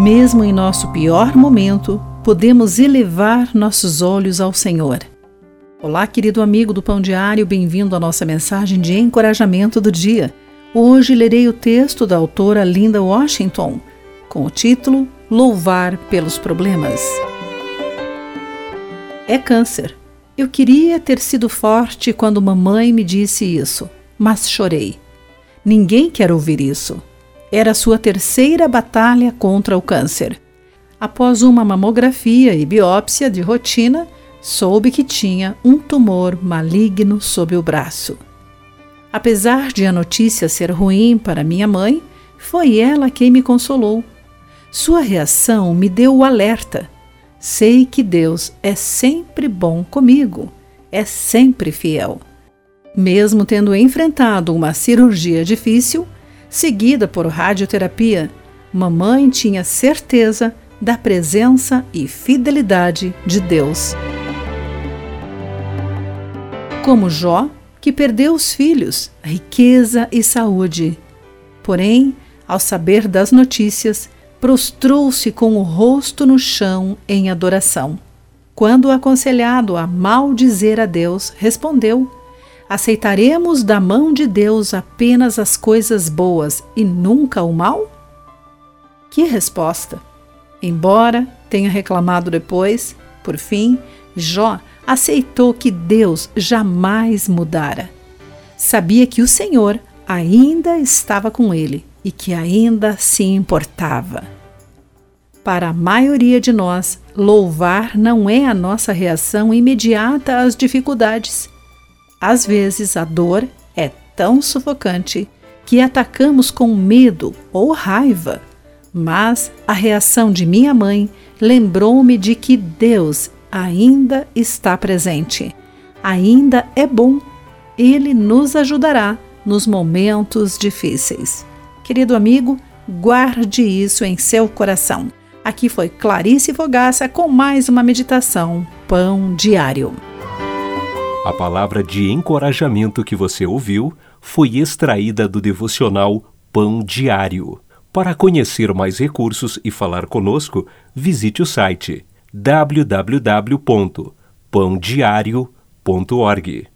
Mesmo em nosso pior momento, podemos elevar nossos olhos ao Senhor. Olá, querido amigo do Pão Diário, bem-vindo à nossa mensagem de encorajamento do dia. Hoje lerei o texto da autora Linda Washington, com o título Louvar pelos Problemas. É câncer. Eu queria ter sido forte quando mamãe me disse isso, mas chorei. Ninguém quer ouvir isso. Era sua terceira batalha contra o câncer. Após uma mamografia e biópsia de rotina, soube que tinha um tumor maligno sob o braço. Apesar de a notícia ser ruim para minha mãe, foi ela quem me consolou. Sua reação me deu o alerta. Sei que Deus é sempre bom comigo, é sempre fiel. Mesmo tendo enfrentado uma cirurgia difícil, seguida por radioterapia, mamãe tinha certeza da presença e fidelidade de Deus. Como Jó, que perdeu os filhos, riqueza e saúde. Porém, ao saber das notícias, prostrou-se com o rosto no chão em adoração. Quando aconselhado a maldizer a Deus, respondeu: Aceitaremos da mão de Deus apenas as coisas boas e nunca o mal? Que resposta! Embora tenha reclamado depois, por fim, Jó aceitou que Deus jamais mudara. Sabia que o Senhor ainda estava com ele e que ainda se importava. Para a maioria de nós, louvar não é a nossa reação imediata às dificuldades. Às vezes, a dor é tão sufocante que atacamos com medo ou raiva. Mas a reação de minha mãe lembrou-me de que Deus ainda está presente. Ainda é bom. Ele nos ajudará nos momentos difíceis. Querido amigo, guarde isso em seu coração. Aqui foi Clarice Fogaça com mais uma meditação Pão Diário. A palavra de encorajamento que você ouviu foi extraída do devocional Pão Diário. Para conhecer mais recursos e falar conosco, visite o site www.pandiario.org.